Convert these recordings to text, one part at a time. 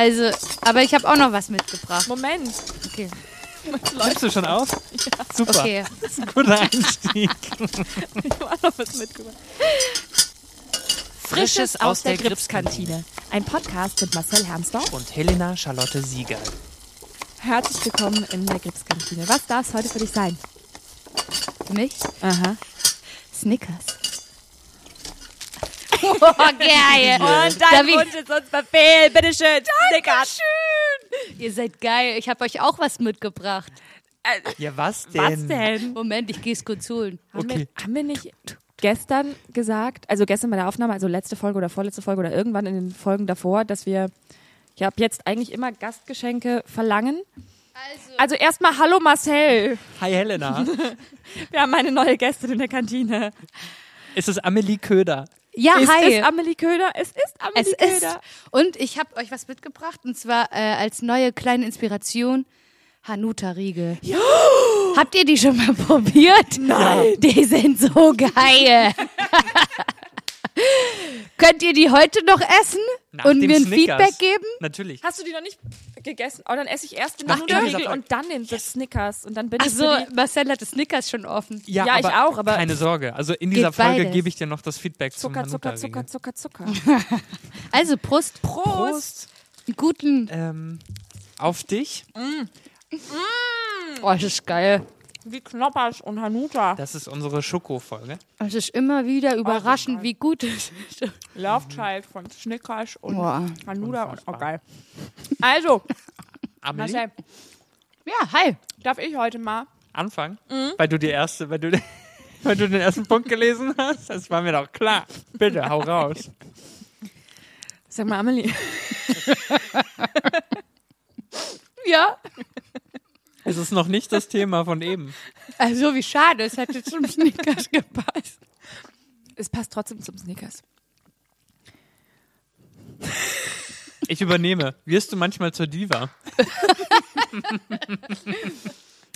Also, aber ich habe auch noch was mitgebracht. Moment. Okay. Nimmst du schon auf? Super. Okay. Das ist ein guter Einstieg. Ich habe auch noch was mitgebracht. Frisches aus der Gripskantine. Ein Podcast mit Marcel Hermsdorf. Und Helena Charlotte Sieger. Herzlich willkommen in der Gripskantine. Was darf es heute für dich sein? Für mich? Aha. Snickers. Oh, geil. Und Darf dein ich- Wunsch ist uns Befehl. Bitteschön. Snickers. Ihr seid geil. Ich habe euch auch was mitgebracht. Ja, was denn? Was denn? Moment, ich gehe es kurz holen. Haben, Okay. wir, haben wir nicht gestern gesagt, also gestern bei der Aufnahme, also letzte Folge oder vorletzte Folge oder irgendwann in den Folgen davor, dass wir ja ab jetzt eigentlich immer Gastgeschenke verlangen? Also, Also erstmal Hallo Marcel. Hi Helena. Wir haben eine neue Gästin in der Kantine. es ist Amelie Köder. Ja, ist hi. es Amelie Köder? Es ist es Amelie ist. Köder. Und ich habe euch was mitgebracht und zwar äh, als neue kleine Inspiration Hanuta Riegel. Habt ihr die schon mal probiert? Nein. Die sind so geil. Könnt ihr die heute noch essen Nach und mir ein Snickers. Feedback geben? Natürlich. Hast du die noch nicht gegessen? Oh, dann esse ich erst den Nudelriegel und dann den das Snickers. Und dann bin Ach ich so, für die Marcel hat das Snickers schon offen. Ja, ich auch, aber- keine Sorge. Also in dieser Folge beides. gebe ich dir noch das Feedback Zucker, zum Zucker, Hanuta-Riegel. Zucker, Zucker, Zucker. Also Prost. Prost. Einen guten. Ähm, auf dich. Oh, das ist geil. Wie Knoppers und Hanuta. Das ist unsere Schoko-Folge. Es ist immer wieder überraschend, wie gut es ist. Love Child von Snickers und Boah. Hanuta. Und, oh, geil. Also, Amelie, Marcel, Ja, hi. darf ich heute mal Anfang. Mhm. Weil du die erste, weil du, weil du den ersten Punkt gelesen hast. Das war mir doch klar. Bitte, hau raus. Sag mal, Amelie. Ja. Es ist noch nicht das Thema von eben. Also wie schade, es hätte zum Snickers gepasst. Es passt trotzdem zum Snickers. Ich übernehme. Wirst du manchmal zur Diva?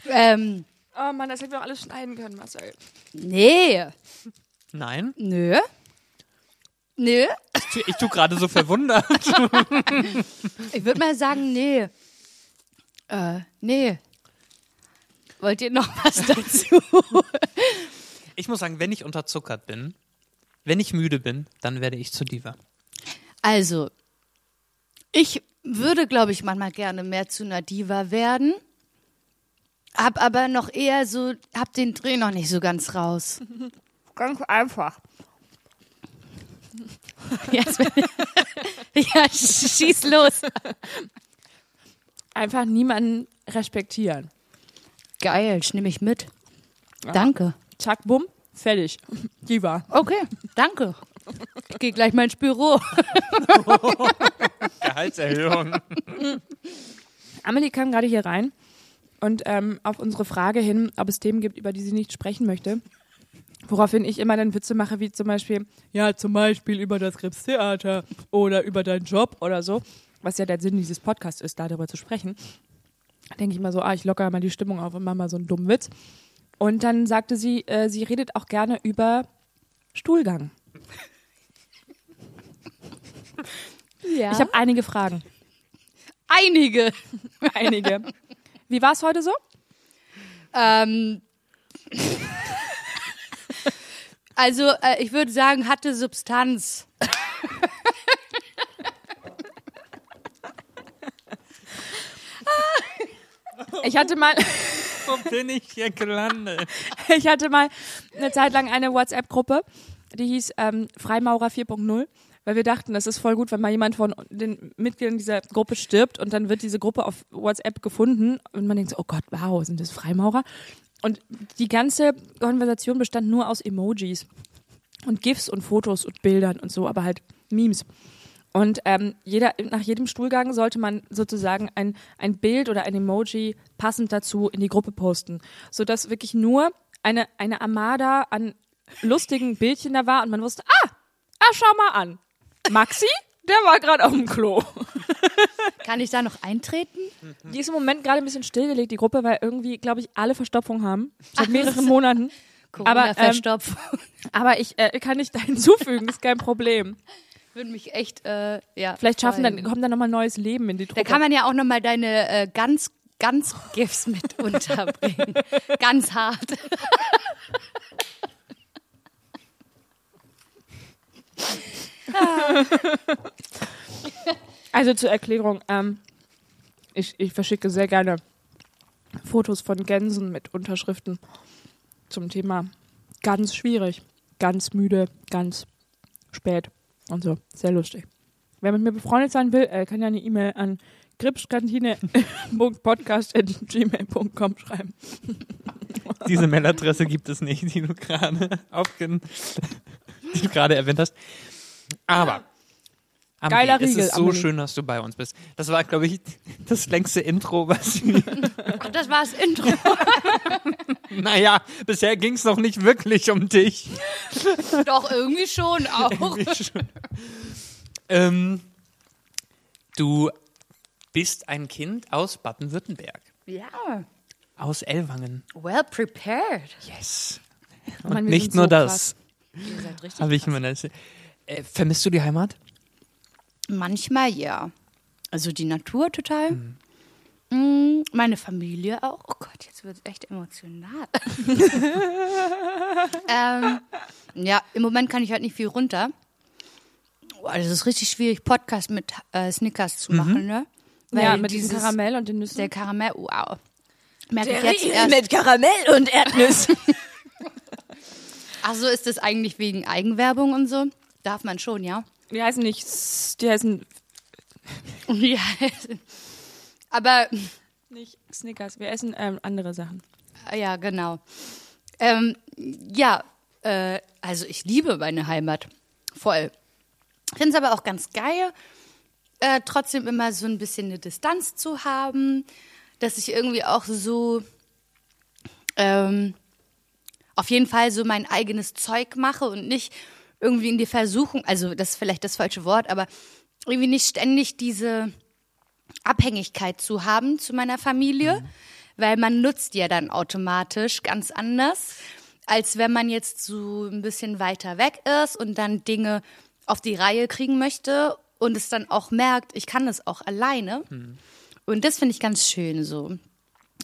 Ähm, Oh Mann, das hätten wir auch alles schneiden können, Marcel. nee. Nein. Nö. Nö. Ich tu- Ich tue gerade so verwundert. Ich würde mal sagen, nee. Äh, nee. Wollt ihr noch was dazu? Ich muss sagen, wenn ich unterzuckert bin, wenn ich müde bin, dann werde ich zur Diva. Also, ich würde, glaube ich, manchmal gerne mehr zu einer Diva werden. Hab aber noch eher so, hab den Dreh noch nicht so ganz raus. Ganz einfach. Ich- ja, schieß los. Einfach niemanden respektieren. Geil, ich nehme ich mit. Danke. Zack, bumm, fertig. Die war. Okay, danke. Ich gehe gleich mal ins Büro. Gehaltserhöhung. Amelie kam gerade hier rein und ähm, auf unsere Frage hin, ob es Themen gibt, über die sie nicht sprechen möchte, woraufhin ich immer dann Witze mache, wie zum Beispiel, ja, zum Beispiel über das Krebstheater oder über deinen Job oder so, was ja der Sinn dieses Podcasts ist, darüber zu sprechen. Denke ich mal so, ah, ich lockere mal die Stimmung auf und mache mal so einen dummen Witz. Und dann sagte sie, äh, sie redet auch gerne über Stuhlgang. Ja. Ich habe einige Fragen. einige. Einige. Wie war es heute so? Ähm, also, äh, ich würde sagen, hatte Substanz. Ich hatte mal, Wo bin ich hier gelandet? ich hatte mal eine Zeit lang eine WhatsApp-Gruppe, die hieß ähm, Freimaurer 4.0, weil wir dachten, das ist voll gut, wenn mal jemand von den Mitgliedern dieser Gruppe stirbt und dann wird diese Gruppe auf WhatsApp gefunden und man denkt so, oh Gott, wow, sind das Freimaurer? Und die ganze Konversation bestand nur aus Emojis und GIFs und Fotos und Bildern und so, aber halt Memes. Und ähm, jeder, nach jedem Stuhlgang sollte man sozusagen ein, ein Bild oder ein Emoji passend dazu in die Gruppe posten, sodass wirklich nur eine, eine Armada an lustigen Bildchen da war und man wusste, ah, ah, schau mal an. Maxi, der war gerade auf dem Klo. Kann ich da noch eintreten? Die ist im Moment gerade ein bisschen stillgelegt, die Gruppe, weil irgendwie, glaube ich, alle Verstopfung haben. Seit mehreren Monaten. Aber, ähm. Aber ich äh, kann nicht da hinzufügen, ist kein Problem. Würde mich echt, äh, ja. Vielleicht schaffen freuen. dann, kommt dann nochmal neues Leben in die Da Truppe. kann man ja auch nochmal deine äh, ganz, ganz Gifts mit unterbringen. ganz hart. Also zur Erklärung, ähm, ich, ich verschicke sehr gerne Fotos von Gänsen mit Unterschriften zum Thema ganz schwierig, ganz müde, ganz spät und so. Sehr lustig. Wer mit mir befreundet sein will, äh, kann ja eine E-Mail an gripschkantine.podcast.gmail.com schreiben. Diese Mailadresse gibt es nicht, die du gerade aufgen die du gerade erwähnt hast. Aber Amri, Geiler es Riegel, ist so schön, dass du bei uns bist. Das war, glaube ich, das längste Intro, was wir. Ach, das war das Intro. naja, bisher ging es noch nicht wirklich um dich. Doch, irgendwie schon auch. Ähm, du bist ein Kind aus Baden-Württemberg, Ja. aus Ellwangen. Well prepared. Yes. Mann, Und wir nicht nur so das, Ihr seid richtig habe ich krass. immer das. Äh, vermisst du die Heimat? Manchmal ja. Also die Natur total. Mm, Meine Familie auch. Oh Gott, jetzt wird es echt emotional. ähm, ja, im Moment kann ich halt nicht viel runter. Boah, das ist richtig schwierig, Podcast mit äh, Snickers zu machen, ne? ja, mit diesem Karamell und den Nüssen. Der Karamell, wow. Merke ich jetzt erst. mit Karamell und Erdnüssen. Ach so, ist das eigentlich wegen Eigenwerbung und so? Darf man schon, ja? Die heißen nicht, die heißen Ja. Aber nicht Snickers. Wir essen ähm, andere Sachen. Ja, genau. Ähm, ja, äh, also ich liebe meine Heimat. Voll. Finde es aber auch ganz geil, äh, trotzdem immer so ein bisschen eine Distanz zu haben, dass ich irgendwie auch so ähm, auf jeden Fall so mein eigenes Zeug mache und nicht irgendwie in die Versuchung, also das ist vielleicht das falsche Wort, aber irgendwie nicht ständig diese Abhängigkeit zu haben zu meiner Familie, weil man nutzt ja dann automatisch ganz anders, als wenn man jetzt so ein bisschen weiter weg ist und dann Dinge auf die Reihe kriegen möchte und es dann auch merkt, ich kann das auch alleine. Und das finde ich ganz schön so.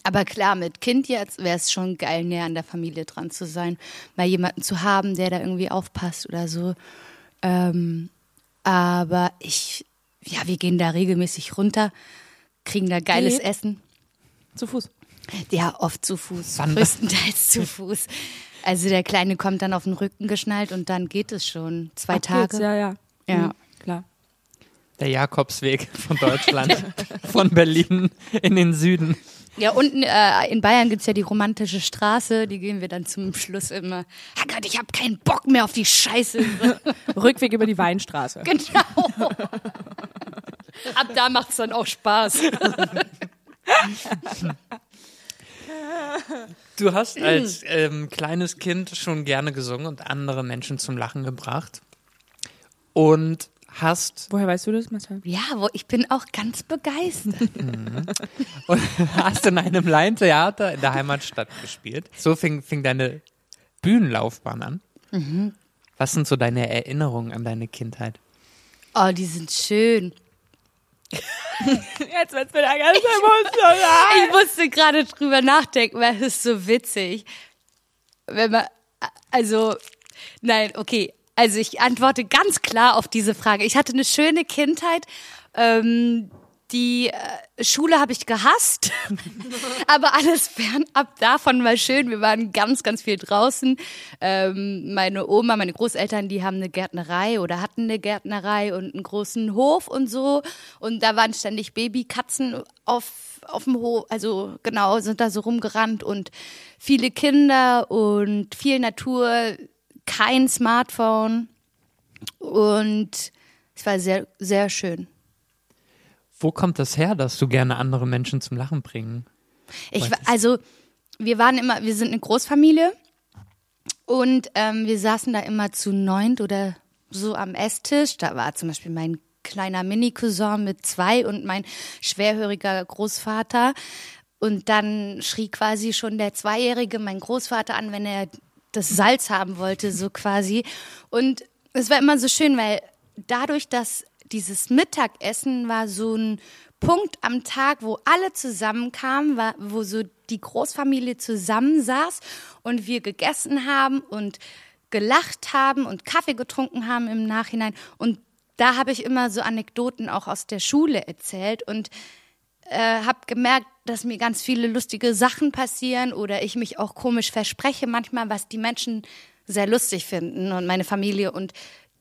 Aber klar, mit Kind jetzt wäre es schon geil, näher an der Familie dran zu sein, mal jemanden zu haben, der da irgendwie aufpasst oder so. Ähm, aber ich, ja, wir gehen da regelmäßig runter, kriegen da geiles Geht? Essen. Zu Fuß. Ja, oft zu Fuß, Wann- größtenteils zu Fuß. Also der Kleine kommt dann auf den Rücken geschnallt und dann geht es schon. Zwei Ach, Tage. geht's, ja, ja. Ja. Mhm, klar. Der Jakobsweg von Deutschland, von Berlin in den Süden. Ja, unten äh, in Bayern gibt's ja die romantische Straße, die gehen wir dann zum Schluss immer. Ah Gott, ich habe keinen Bock mehr auf die Scheiße. Rückweg über die Weinstraße. genau. Ab da macht's dann auch Spaß. Du hast als ähm, kleines Kind schon gerne gesungen und andere Menschen zum Lachen gebracht. Und hast, Woher weißt du das, Marcel? Ja, wo, ich bin auch ganz begeistert. und hast in einem Laientheater in der Heimatstadt gespielt. So fing, fing deine Bühnenlaufbahn an. Was sind so deine Erinnerungen an deine Kindheit? Oh, die sind schön. Jetzt wird's wieder ganz emotional. Ich musste gerade drüber nachdenken, weil es ist so witzig. Wenn man, also, nein, okay. Also ich antworte ganz klar auf diese Frage. Ich hatte eine schöne Kindheit. Ähm, die äh, Schule habe ich gehasst, aber alles fernab davon war schön. Wir waren ganz, ganz viel draußen. Ähm, meine Oma, meine Großeltern, die haben eine Gärtnerei oder hatten eine Gärtnerei und einen großen Hof und so. Und da waren ständig Babykatzen auf, auf dem Hof, also genau, sind da so rumgerannt und viele Kinder und viel Natur, kein Smartphone. Und es war sehr, sehr schön. Wo kommt das her, dass du gerne andere Menschen zum Lachen bringen? Ich, also, wir waren immer, wir sind eine Großfamilie und ähm, wir saßen da immer zu neunt oder so am Esstisch. Da war zum Beispiel mein kleiner Mini-Cousin mit zwei und mein schwerhöriger Großvater. Und dann schrie quasi schon der Zweijährige mein Großvater an, wenn er das Salz haben wollte, so quasi. Und es war immer so schön, weil dadurch, dass dieses Mittagessen war so ein Punkt am Tag, wo alle zusammenkamen, wo so die Großfamilie zusammensaß und wir gegessen haben und gelacht haben und Kaffee getrunken haben im Nachhinein. Und da habe ich immer so Anekdoten auch aus der Schule erzählt und äh, habe gemerkt, dass mir ganz viele lustige Sachen passieren oder ich mich auch komisch verspreche manchmal, was die Menschen sehr lustig finden und meine Familie und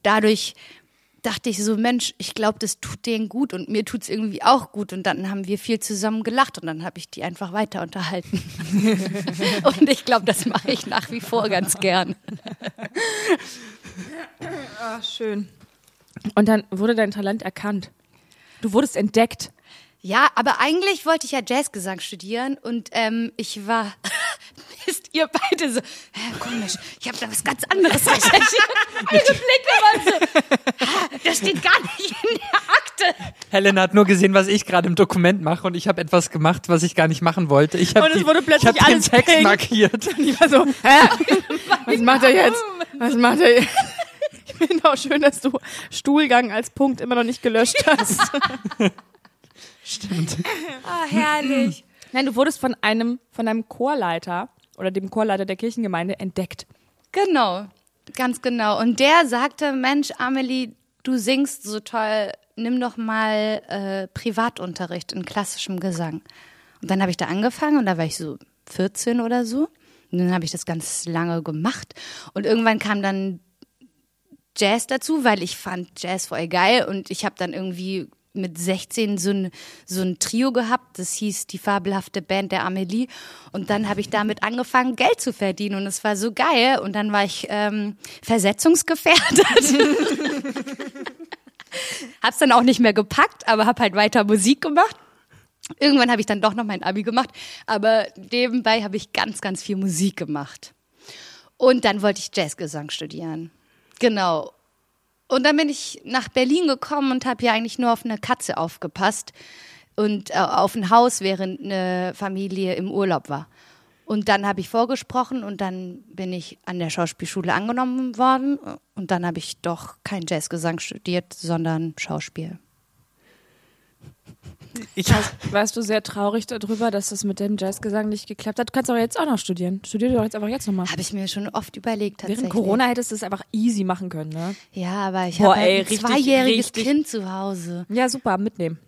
dadurch dachte ich so, Mensch, ich glaube, das tut denen gut und mir tut's irgendwie auch gut. Und dann haben wir viel zusammen gelacht und dann habe ich die einfach weiter unterhalten. und ich glaube, das mache ich nach wie vor ganz gern. Ach, schön. Und dann wurde dein Talent erkannt. Du wurdest entdeckt. Ja, aber eigentlich wollte ich ja Jazzgesang studieren und ähm, ich war, wisst ihr beide so, hä, komisch, ich habe da was ganz anderes recherchiert. Eure Blicke waren so, "Ha, das steht gar nicht in der Akte. Helena hat nur gesehen, was ich gerade im Dokument mache und ich habe etwas gemacht, was ich gar nicht machen wollte. Ich habe Und es die- wurde plötzlich ich hab den Text pink. markiert. Ich war so, hä? Was macht er jetzt? Was macht er jetzt? Ich finde auch schön, dass du Stuhlgang als Punkt immer noch nicht gelöscht hast. Stimmt. Ah, herrlich. Nein, du wurdest von einem, von einem Chorleiter oder dem Chorleiter der Kirchengemeinde entdeckt. Genau, ganz genau. Und der sagte, Mensch, Amelie, du singst so toll, nimm doch mal äh, Privatunterricht in klassischem Gesang. Und dann habe ich da angefangen und da war ich so 14 oder so. Und dann habe ich das ganz lange gemacht. Und irgendwann kam dann Jazz dazu, weil ich fand Jazz voll geil und ich habe dann irgendwie mit 16 so ein, so ein Trio gehabt, das hieß die fabelhafte Band der Amelie und dann habe ich damit angefangen, Geld zu verdienen und es war so geil und dann war ich ähm, versetzungsgefährdet. Hab's dann auch nicht mehr gepackt, aber hab halt weiter Musik gemacht. Irgendwann habe ich dann doch noch mein Abi gemacht, aber nebenbei habe ich ganz, ganz viel Musik gemacht. Und dann wollte ich Jazzgesang studieren. Genau. Und dann bin ich nach Berlin gekommen und habe hier eigentlich nur auf eine Katze aufgepasst und äh, auf ein Haus, während eine Familie im Urlaub war. Und dann habe ich vorgesprochen und dann bin ich an der Schauspielschule angenommen worden und dann habe ich doch kein Jazzgesang studiert, sondern Schauspiel. Ich, Warst du sehr traurig darüber, dass das mit dem Jazzgesang nicht geklappt hat? Du kannst aber jetzt auch noch studieren. Studier doch jetzt einfach jetzt nochmal. Habe ich mir schon oft überlegt tatsächlich. Während Corona hättest du es einfach easy machen können, ne? Ja, aber ich habe halt ein richtig, zweijähriges richtig- Kind zu Hause. Ja, super, mitnehmen.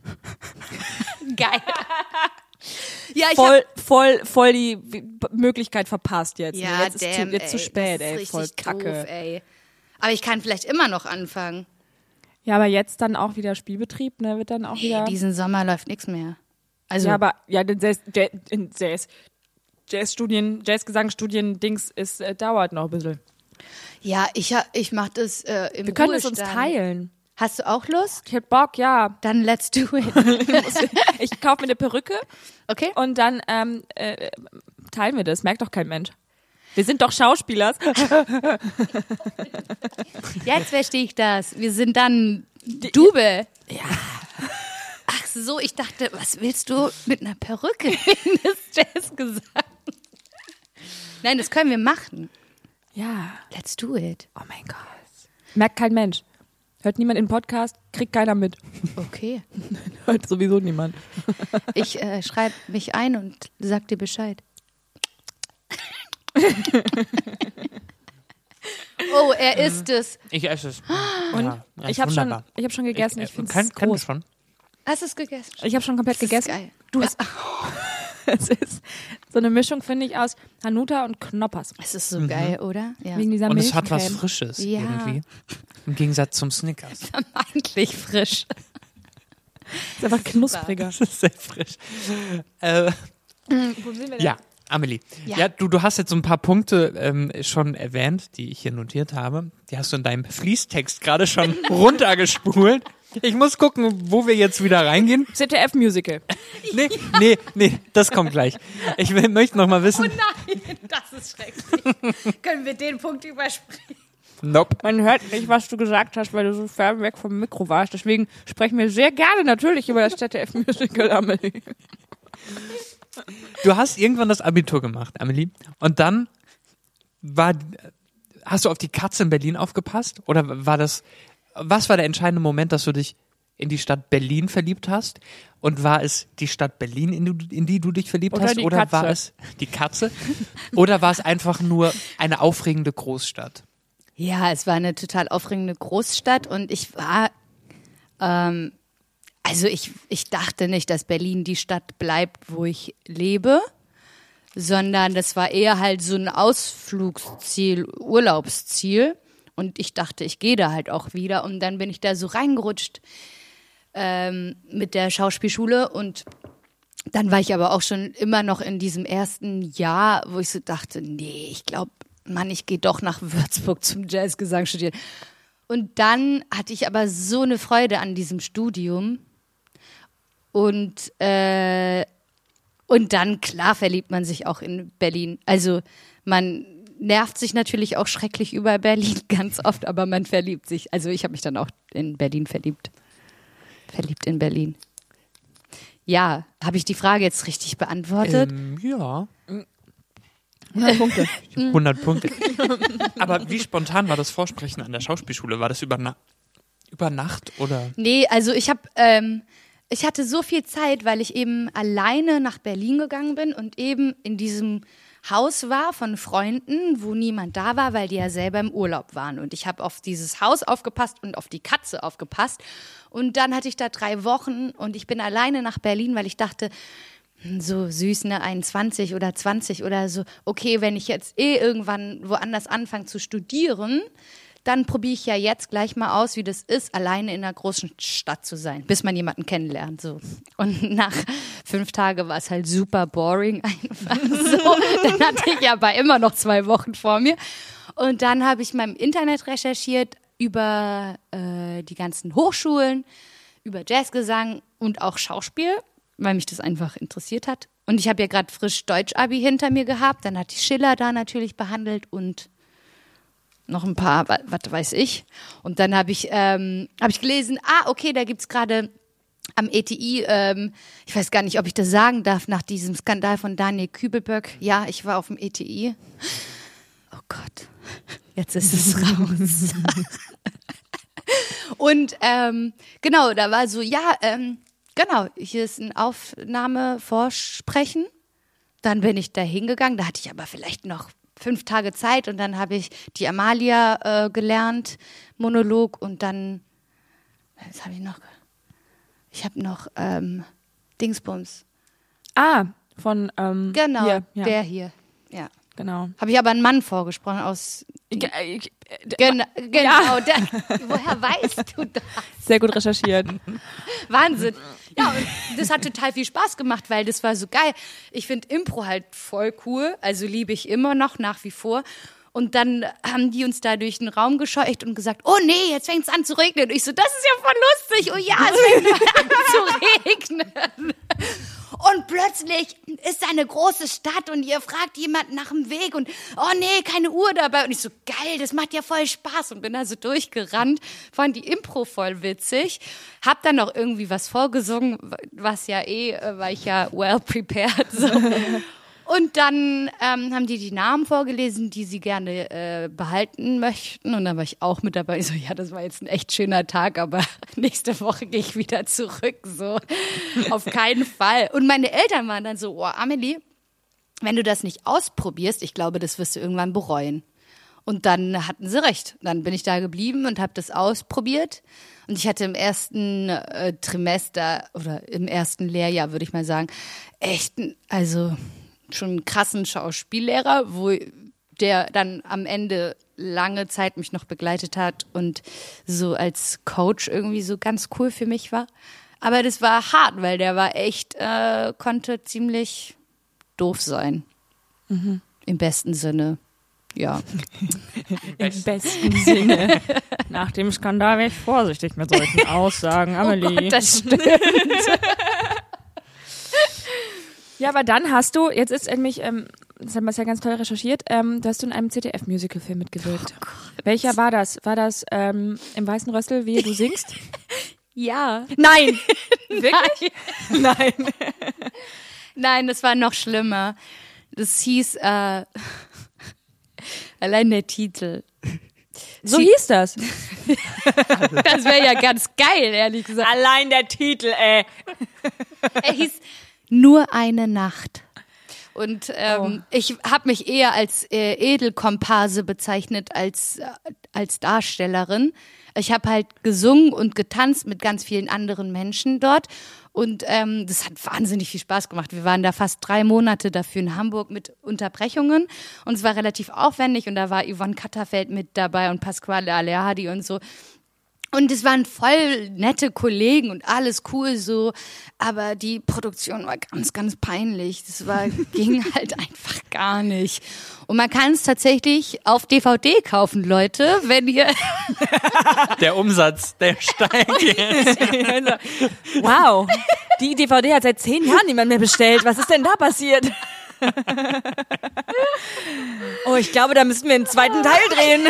Geil. ja, ich Voll, voll, voll die Möglichkeit verpasst jetzt. ne? ja, jetzt ist, damn, zu, jetzt zu ey, spät, das ist ey. Voll kacke. Doof, ey. Aber ich kann vielleicht immer noch anfangen. Ja, aber jetzt dann auch wieder Spielbetrieb, ne? Wird dann auch wieder. Diesen Sommer läuft nichts mehr. Also ja, aber ja, den Jazz, Jazz, Jazzstudien, Jazzgesangstudien-Dings ist äh, dauert noch ein bisschen. ja, ich ich mach das äh, im Wir können es uns Ruhestand. teilen. Hast du auch Lust? Ich hätte Bock, ja. Dann let's do it. Ich kaufe mir eine Perücke Okay? und dann ähm, äh, teilen wir das. Merkt doch kein Mensch. Wir sind doch Schauspieler. Jetzt verstehe ich das. Wir sind dann Dube. Ja. Ach so, ich dachte, was willst du mit einer Perücke in das Jazz gesagt? Nein, das können wir machen. Ja. Let's do it. Oh mein Gott. Merkt kein Mensch. Hört niemand den Podcast, kriegt keiner mit. Okay. Hört sowieso niemand. Ich äh, schreibe mich ein und sag dir Bescheid. oh, er ist es. ich esse es. Und Ja, ich ist habe schon, ich hab schon gegessen. Ich, äh, finde es groß. schon. Hast du es gegessen? Ich habe schon komplett Das ist gegessen. geil. Du hast, Es ist so eine Mischung, finde ich, aus Hanuta und Knoppers. es ist so geil, oder? Ja. Wegen dieser Und es hat was. Frisches Ja. irgendwie. Im Gegensatz zum Snickers. Eigentlich frisch. ist einfach knuspriger. Das ist sehr frisch. Äh, Wo sind wir denn? ja, Amelie. Ja, Ja. du, du hast jetzt so ein paar Punkte ähm, schon erwähnt, die ich hier notiert habe. Die hast du in deinem Fließtext gerade schon runtergespult. Ich muss gucken, wo wir jetzt wieder reingehen. ZDF-Musical. Nee, nee, nee, das kommt gleich. Ich will, möchte noch mal wissen. Nein, das ist schrecklich. Können wir den Punkt überspringen? Nope. Man hört nicht, was du gesagt hast, weil du so fern weg vom Mikro warst. Deswegen sprechen wir sehr gerne natürlich über das ZDF-Musical, Amelie. Du hast irgendwann das Abitur gemacht, Amelie. Und dann war, hast du auf die Katze in Berlin aufgepasst? Oder war das, was war der entscheidende Moment, dass du dich in die Stadt Berlin verliebt hast? Und war es die Stadt Berlin, in, du, in die du dich verliebt Oder hast? die oder Katze. war es die Katze? oder war es einfach nur eine aufregende Großstadt? Ja, es war eine total aufregende Großstadt und ich war, ähm, also ich, ich dachte nicht, dass Berlin die Stadt bleibt, wo ich lebe, sondern das war eher halt so ein Ausflugsziel, Urlaubsziel. Und ich dachte, ich gehe da halt auch wieder. Und dann bin ich da so reingerutscht ähm, mit der Schauspielschule und dann war ich aber auch schon immer noch in diesem ersten Jahr, wo ich so dachte, nee, ich glaube, Mann, ich gehe doch nach Würzburg zum Jazzgesang studieren. Und dann hatte ich aber so eine Freude an diesem Studium. Und, äh, und dann, klar, verliebt man sich auch in Berlin. Also man nervt sich natürlich auch schrecklich über Berlin ganz oft, aber man verliebt sich. Also ich habe mich dann auch in Berlin verliebt. Verliebt in Berlin. Ja, habe ich die Frage jetzt richtig beantwortet? Ähm, ja, 100 Punkte. 100 Punkte. Aber wie spontan war das Vorsprechen an der Schauspielschule? War das über, Na über Nacht oder? Nee, also ich habe, ähm, ich hatte so viel Zeit, weil ich eben alleine nach Berlin gegangen bin und eben in diesem Haus war von Freunden, wo niemand da war, weil die ja selber im Urlaub waren. Und ich habe auf dieses Haus aufgepasst und auf die Katze aufgepasst. Und dann hatte ich da drei Wochen und ich bin alleine nach Berlin, weil ich dachte, hm, so süß, ne, 21 oder 20 oder so. Okay, wenn ich jetzt eh irgendwann woanders anfange zu studieren, dann probiere ich ja jetzt gleich mal aus, wie das ist, alleine in einer großen Stadt zu sein, bis man jemanden kennenlernt. So. Und nach fünf Tagen war es halt super boring einfach so. Dann hatte ich aber immer noch zwei Wochen vor mir. Und dann habe ich mal im Internet recherchiert über äh, die ganzen Hochschulen, über Jazzgesang und auch Schauspiel, weil mich das einfach interessiert hat. Und ich habe ja gerade frisch Deutsch-Abi hinter mir gehabt. Dann hatte ich Schiller da natürlich behandelt und noch ein paar, wa- was weiß ich. Und dann habe ich, ähm, hab ich gelesen, ah, okay, da gibt's gerade am ETI, ähm, ich weiß gar nicht, ob ich das sagen darf, nach diesem Skandal von Daniel Kübelböck. Ja, ich war auf dem ETI. Oh Gott, jetzt ist es raus. Und ähm, genau, da war so, ja, ähm, genau, hier ist ein Aufnahmevorsprechen. Dann bin ich da hingegangen, da hatte ich aber vielleicht noch fünf Tage Zeit und dann habe ich die Amalia äh, gelernt, Monolog und dann, was habe ich noch? Ich habe noch ähm, Dingsbums. Ah, von, ähm, Genau, hier, ja, der hier. Ja. Genau. Habe ich aber einen Mann vorgesprochen aus. Ich, äh, Gen genau, der, woher weißt du das? sehr gut recherchiert. Wahnsinn. Ja, und das hat total viel Spaß gemacht, weil das war so geil. Ich finde Impro halt voll cool, also liebe ich immer noch nach wie vor. Und dann haben die uns da durch den Raum gescheucht und gesagt, oh nee, jetzt fängt es an zu regnen. Und ich so, das ist ja voll lustig. Oh ja, es fängt an zu regnen. Und plötzlich ist eine große Stadt und ihr fragt jemanden nach dem Weg und oh nee, keine Uhr dabei. Und ich so, geil, das macht ja voll Spaß und bin da so durchgerannt, fand die Impro voll witzig, hab dann noch irgendwie was vorgesungen, was ja eh, äh, war ich ja well prepared. So. Und dann ähm, haben die die Namen vorgelesen, die sie gerne äh, behalten möchten. Und dann war ich auch mit dabei. Ich so, ja, das war jetzt ein echt schöner Tag, aber nächste Woche gehe ich wieder zurück. So, auf keinen Fall. Und meine Eltern waren dann so, oh, Amelie, wenn du das nicht ausprobierst, ich glaube, das wirst du irgendwann bereuen. Und dann hatten sie recht. Dann bin ich da geblieben und habe das ausprobiert. Und ich hatte im ersten äh, Trimester oder im ersten Lehrjahr, würde ich mal sagen, echt, also schon einen krassen Schauspiellehrer, wo der dann am Ende lange Zeit mich noch begleitet hat und so als Coach irgendwie so ganz cool für mich war. Aber das war hart, weil der war echt, äh, konnte ziemlich doof sein. Im besten Sinne. Ja. Im besten Sinne. Nach dem Skandal wäre ich vorsichtig mit solchen Aussagen, Amelie. Oh Gott, das stimmt. Ja, aber dann hast du, jetzt ist nämlich, ähm, das haben wir ja ganz toll recherchiert, ähm, du hast du in einem ZDF-Musical-Film mitgewirkt. Welcher war das? War das ähm, im Weißen Rössel, wie du singst? Ja. Nein. Wirklich? Nein. Nein, das war noch schlimmer. Das hieß, äh, allein der Titel. So Sie- hieß das. Das wäre ja ganz geil, ehrlich gesagt. Allein der Titel, ey. Er hieß Nur eine Nacht. Und ähm, ich habe mich eher als äh, Edelkomparse bezeichnet als, äh, als Darstellerin. Ich habe halt gesungen und getanzt mit ganz vielen anderen Menschen dort. Und ähm, das hat wahnsinnig viel Spaß gemacht. Wir waren da fast drei Monate dafür in Hamburg mit Unterbrechungen. Und es war relativ aufwendig. Und da war Yvonne Katterfeld mit dabei und Pasquale Aleardi und so. Und es waren voll nette Kollegen und alles cool so, aber die Produktion war ganz, ganz peinlich. Das war, ging halt einfach gar nicht. Und man kann es tatsächlich auf DVD kaufen, Leute, wenn ihr, Der Umsatz, der steigt jetzt. Wow. Die DVD hat seit zehn Jahren niemand mehr bestellt. Was ist denn da passiert? Oh, ich glaube, da müssen wir einen zweiten Teil drehen.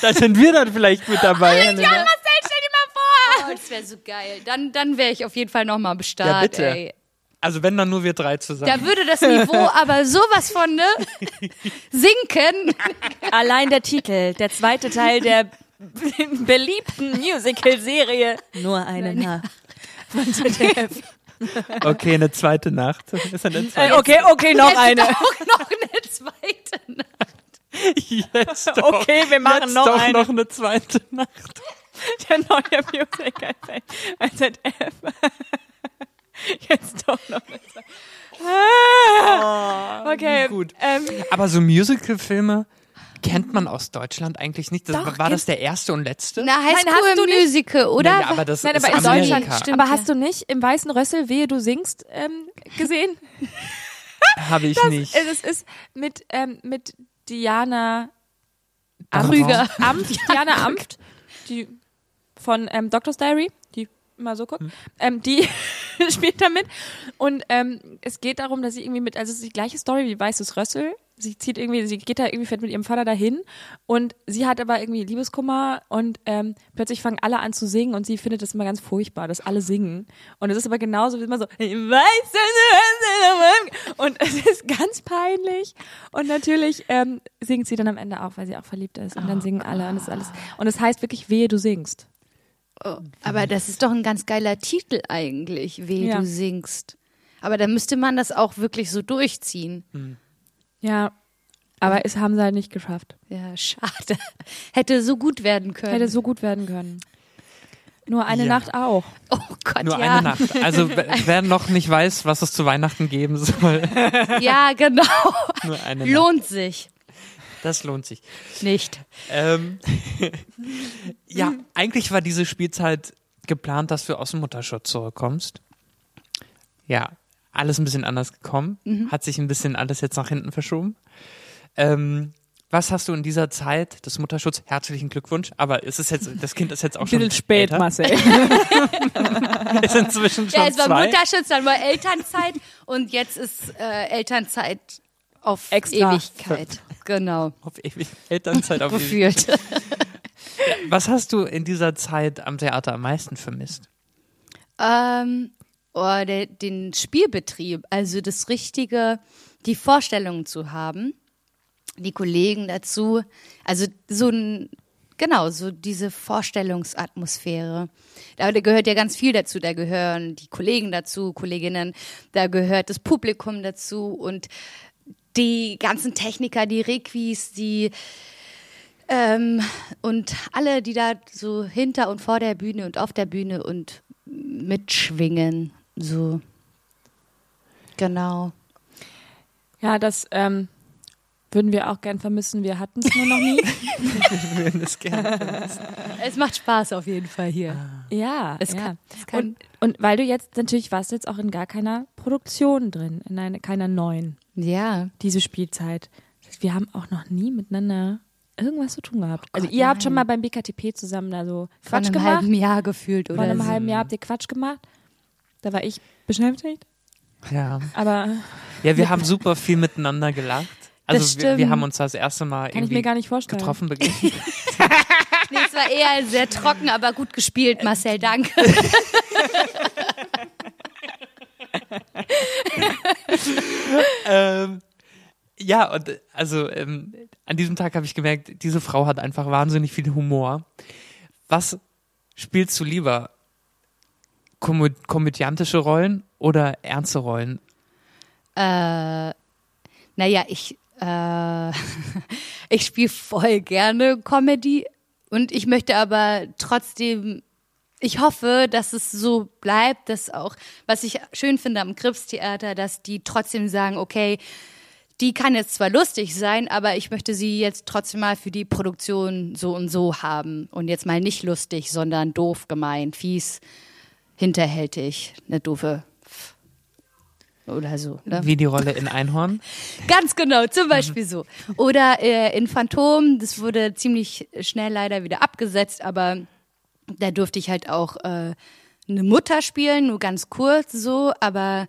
Da sind wir dann vielleicht mit dabei. Helena. Marcel, stell dir mal vor! Oh, das wäre so geil. Dann, dann wäre ich auf jeden Fall nochmal am Start, Ja, bitte. ey. Also wenn dann nur wir drei zusammen. Da würde das Niveau aber sowas von, ne, sinken. Allein der Titel, der zweite Teil der beliebten Musical-Serie. Nur eine Nacht. Von ZDF. Okay, eine zweite Nacht. Ist eine Äh, zweite. okay, okay, noch eine. Auch noch eine zweite Nacht. Jetzt doch. Okay, wir machen Jetzt noch doch eine. noch eine zweite Nacht. Der neue Musical bei ZDF. Jetzt doch noch eine zweite. Ah, okay. gut. Ähm, Aber so Musical-Filme kennt man aus Deutschland eigentlich nicht. Das, Doch, war das der erste und letzte? Na, High Nein, School hast du? Musical, oder? Nein, aber das Nein, ist aber in Amerika. Deutschland Stimmt, Aber hast du nicht im Weißen Rössel, wehe du singst, ähm, gesehen? Habe ich Das, nicht. das ist mit, ähm, mit Diana Krüger. Amft, Diana Amft, die von ähm, Doctor's Diary, die immer so guckt, ähm, die spielt damit. Und ähm, es geht darum, dass sie irgendwie mit, also es ist die gleiche Story wie Weißes Rössel. Sie zieht irgendwie, sie geht da irgendwie fährt mit ihrem Vater dahin und sie hat aber irgendwie Liebeskummer und ähm, plötzlich fangen alle an zu singen und sie findet das immer ganz furchtbar, dass alle singen. Und es ist aber genauso wie immer so, ich weiß, und es ist ganz peinlich. Und natürlich ähm, singt sie dann am Ende auch, weil sie auch verliebt ist. Und dann singen alle und es ist alles. Und es heißt wirklich, wehe, du singst. Oh, aber das ist doch ein ganz geiler Titel eigentlich, wie Ja. du singst. Aber da müsste man das auch wirklich so durchziehen. Ja. Aber es haben sie halt nicht geschafft. Ja, schade. Hätte so gut werden können. Hätte so gut werden können. Nur eine Ja. Nacht auch. oh Gott, Nur ja. eine Nacht. Also wer noch nicht weiß, was es zu Weihnachten geben soll, Ja, genau. nur eine Nacht. Lohnt sich Das lohnt sich. nicht. Ähm, ja, eigentlich war diese Spielzeit geplant, dass du aus dem Mutterschutz zurückkommst. Ja, alles ein bisschen anders gekommen. Hat sich ein bisschen alles jetzt nach hinten verschoben. Ähm, was hast du in dieser Zeit des Mutterschutzes? Herzlichen Glückwunsch. Aber es ist jetzt, das Kind ist jetzt auch schon älter. Marcel. Ist inzwischen schon Ja, es war zwei. Mutterschutz, dann war Elternzeit und jetzt ist äh, Elternzeit auf Extra. Ewigkeit. Genau. Auf ewig. Elternzeit auf ewig. Gefühlt. Was hast du in dieser Zeit am Theater am meisten vermisst? Ähm, oh, der, den Spielbetrieb, also das Richtige, die Vorstellungen zu haben, die Kollegen dazu, also so ein, genau, so diese Vorstellungsatmosphäre. Da gehört ja ganz viel dazu, da gehören die Kollegen dazu, Kolleginnen, da gehört das Publikum dazu und die ganzen Techniker, die Requis, die ähm, und alle, die da so hinter und vor der Bühne und auf der Bühne und mitschwingen, so. Genau. Ja, das ähm, würden wir auch gern vermissen. Wir hatten es nur noch nie. Wir würden es gerne. Es macht Spaß auf jeden Fall hier. ja, Es ja. kann- es kann- und, und weil du jetzt, natürlich warst jetzt auch in gar keiner Produktion drin, in eine, keiner neuen, Ja. diese Spielzeit. Das heißt, Wir haben auch noch nie miteinander irgendwas zu tun gehabt. Also Gott, ihr habt schon nein. mal beim BKTP zusammen da so Vor Quatsch einem gemacht. halben Jahr gefühlt Vor oder einem so. halben Jahr habt ihr Quatsch gemacht. Da war ich beschäftigt. Ja. Aber Ja, wir haben super viel miteinander gelacht. Also wir, wir haben uns das erste Mal kann ich mir gar nicht vorstellen. getroffen begegnet. Nee, es war eher sehr trocken, aber gut gespielt, Marcel, danke. ähm, Ja, und äh, also ähm, an diesem Tag habe ich gemerkt, diese Frau hat einfach wahnsinnig viel Humor. Was spielst du lieber? Komö komödiantische Rollen oder ernste Rollen? Äh, naja, ich, äh, ich spiele voll gerne Comedy und ich möchte aber trotzdem, ich hoffe, dass es so bleibt, dass auch, was ich schön finde am Krips-Theater, dass die trotzdem sagen, okay, die kann jetzt zwar lustig sein, aber ich möchte sie jetzt trotzdem mal für die Produktion so und so haben. Und jetzt mal nicht lustig, sondern doof, gemein, fies, hinterhältig, eine doofe oder so. Ne? Wie die Rolle in Einhorn? Ganz genau, zum Beispiel so. Oder äh, in Phantom, das wurde ziemlich schnell leider wieder abgesetzt, aber da durfte ich halt auch äh, eine Mutter spielen, nur ganz kurz so, aber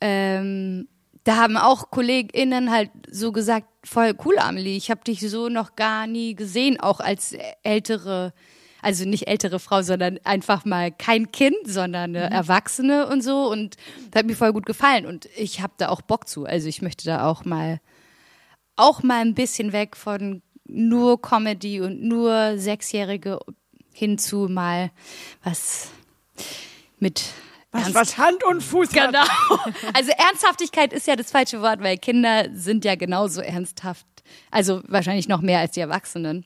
ähm, da haben auch KollegInnen halt so gesagt, voll cool, Amelie, ich habe dich so noch gar nie gesehen, auch als ältere, also nicht ältere Frau, sondern einfach mal kein Kind, sondern eine Erwachsene und so und das hat mir voll gut gefallen und ich habe da auch Bock zu, also ich möchte da auch mal, auch mal ein bisschen weg von nur Comedy und nur Sechsjährige hin zu mal was mit Was, was Hand und Fuß hat. Genau. Also Ernsthaftigkeit ist ja das falsche Wort, weil Kinder sind ja genauso ernsthaft. Also wahrscheinlich noch mehr als die Erwachsenen.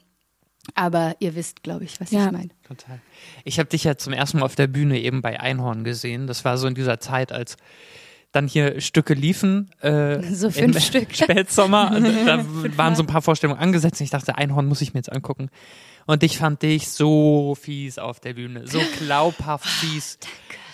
Aber ihr wisst, glaube ich, was Ja. ich meine. Total. Ich habe dich ja zum ersten Mal auf der Bühne eben bei Einhorn gesehen. Das war so in dieser Zeit, als dann hier Stücke liefen. Äh, So fünf im Stück. Spätsommer. Und da waren so ein paar Vorstellungen angesetzt. Und ich dachte, Einhorn muss ich mir jetzt angucken. Und ich fand dich so fies auf der Bühne. So glaubhaft fies.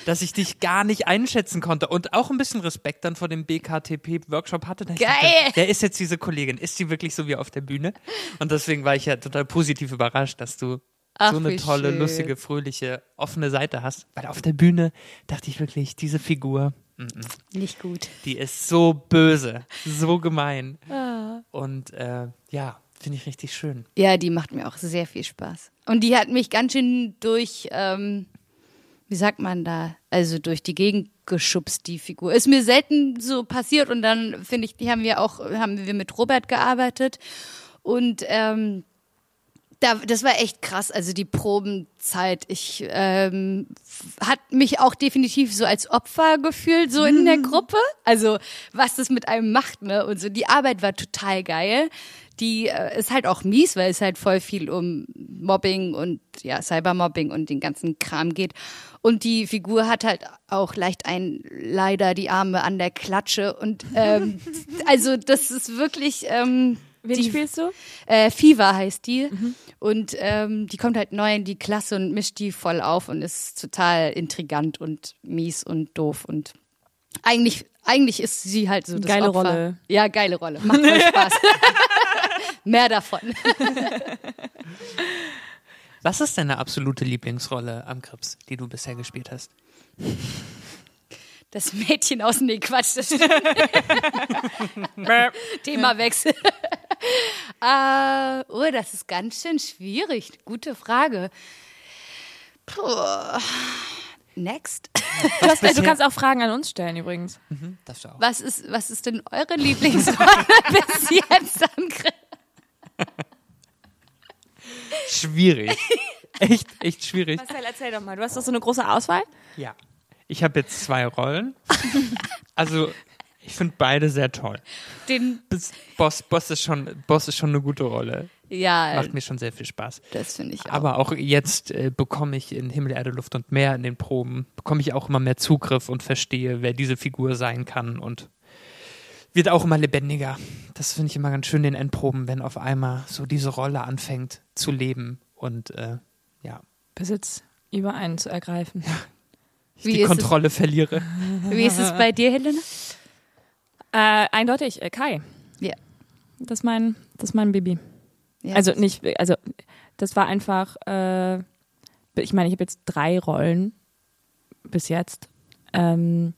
Dass ich dich gar nicht einschätzen konnte und auch ein bisschen Respekt dann vor dem BKTP-Workshop hatte. Geil. Dachte, wer ist jetzt diese Kollegin? Ist sie wirklich so wie auf der Bühne? Und deswegen war ich ja total positiv überrascht, dass du Ach, so eine tolle, schön. lustige, fröhliche, offene Seite hast. Weil auf der Bühne dachte ich wirklich, diese Figur, Nicht gut. die ist so böse, so gemein. Ah. Und äh, ja, finde ich richtig schön. Ja, die macht mir auch sehr viel Spaß. Und die hat mich ganz schön durch, ähm, wie sagt man da, also durch die Gegend geschubst, die Figur. Ist mir selten so passiert und dann finde ich, die haben wir auch, haben wir mit Robert gearbeitet und ähm, da, das war echt krass, also die Probenzeit. Ich ähm, hat mich auch definitiv so als Opfer gefühlt, so in der Gruppe. Also was das mit einem macht, ne? Und so die Arbeit war total geil. Die äh, ist halt auch mies, weil es halt voll viel um Mobbing und ja Cybermobbing und den ganzen Kram geht. Und die Figur hat halt auch leicht ein leider die Arme an der Klatsche und ähm, also das ist wirklich ähm, Wen die, spielst du? äh, Fever heißt die. Und ähm, die kommt halt neu in die Klasse und mischt die voll auf und ist total intrigant und mies und doof. Und eigentlich, eigentlich ist sie halt so das Geile Opfer. Rolle. Ja, geile Rolle. Macht voll Spaß. Mehr davon. Was ist deine absolute Lieblingsrolle am Krips, die du bisher gespielt hast? Das Mädchen aus nee, Quatsch. Das Themawechsel. äh, oh, das ist ganz schön schwierig. Gute Frage. Puh. Next. Du, hast, du kannst auch Fragen an uns stellen übrigens. Das auch. Was ist, was ist denn eure Lieblingsrolle bis jetzt am Grill? Schwierig. Echt, echt schwierig. Marcel, erzähl doch mal. Du hast doch so eine große Auswahl? Ja. Ich habe jetzt zwei Rollen. Also, ich finde beide sehr toll. Den, Boss, Boss, ist schon, Boss ist schon eine gute Rolle. ja, Macht mir schon sehr viel Spaß. das finde ich auch. Aber auch jetzt äh, bekomme ich in Himmel, Erde, Luft und Meer in den Proben, bekomme ich auch immer mehr Zugriff und verstehe, wer diese Figur sein kann und wird auch immer lebendiger. Das finde ich immer ganz schön in den Endproben, wenn auf einmal so diese Rolle anfängt zu leben und äh, ja, Besitz über einen zu ergreifen. ich Wie die ist es- Kontrolle verliere. Wie ist es bei dir, Helena? Äh, eindeutig, äh, Kai. Ja. Das ist mein, das ist mein Baby. ja Also nicht, also das war einfach, äh, ich meine, ich habe jetzt drei Rollen bis jetzt. Ähm,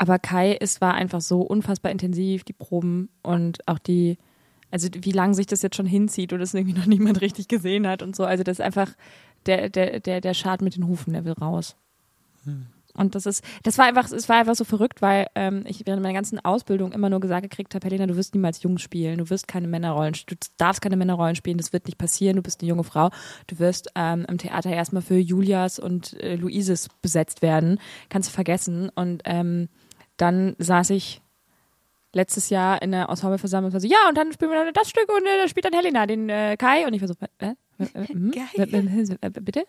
aber Kai, es war einfach so unfassbar intensiv, die Proben und auch die, also wie lange sich das jetzt schon hinzieht und das irgendwie noch niemand richtig gesehen hat und so. Also das ist einfach der, der, der, der Schad mit den Hufen, der will raus. Und das ist, das war einfach, es war einfach so verrückt, weil ähm, ich während meiner ganzen Ausbildung immer nur gesagt gekriegt habe, Helena, du wirst niemals Jungs spielen, du wirst keine Männerrollen, du darfst keine Männerrollen spielen, das wird nicht passieren, du bist eine junge Frau, du wirst ähm, im Theater erstmal für Julias und äh, Luises besetzt werden, kannst du vergessen. Und ähm, dann saß ich letztes Jahr in der Ensembleversammlung und war so, ja, und dann spielen wir das Stück und äh, da spielt dann Helena den äh, Kai und ich war so, äh? Geil. Bitte?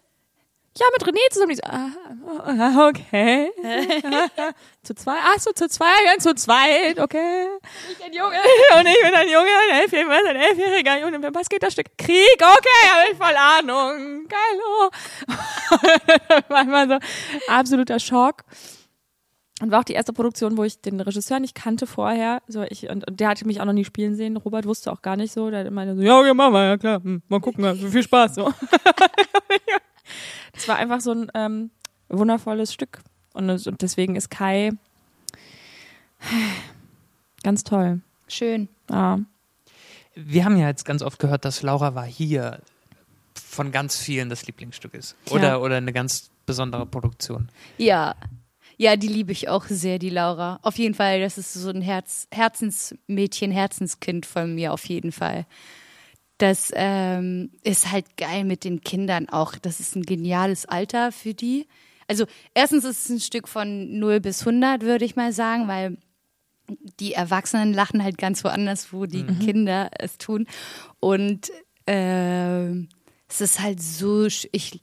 Ja, mit René zusammen. So, ah, okay. zu zwei, ach so, zu zwei, ja, zu zweit, okay. Ich ein Junge und ich bin ein Junge, ein Elfjähriger, ein elfjähriger Junge. Was geht das Stück? Krieg, okay, habe ich voll Ahnung. Geil, oh. war immer so absoluter Schock. Und war auch die erste Produktion, wo ich den Regisseur nicht kannte vorher. So ich, und, und der hatte mich auch noch nie spielen sehen. Robert wusste auch gar nicht so. Der immer so, ja, okay, machen wir, ja klar. Hm, mal gucken, ja, viel Spaß. So. das war einfach so ein ähm, wundervolles Stück. Und, und deswegen ist Kai ganz toll. Schön. Ja. Wir haben ja jetzt ganz oft gehört, dass Laura war hier von ganz vielen das Lieblingsstück ist. Oder, Ja. oder eine ganz besondere Produktion. Ja. Ja, die liebe ich auch sehr, die Laura. Auf jeden Fall, das ist so ein Herz, Herzensmädchen, Herzenskind von mir, auf jeden Fall. Das ähm, ist halt geil mit den Kindern auch. Das ist ein geniales Alter für die. Also, erstens ist es ein Stück von 0 bis 100, würde ich mal sagen, weil die Erwachsenen lachen halt ganz woanders, wo die Kinder es tun. Und ähm, es ist halt so, ich,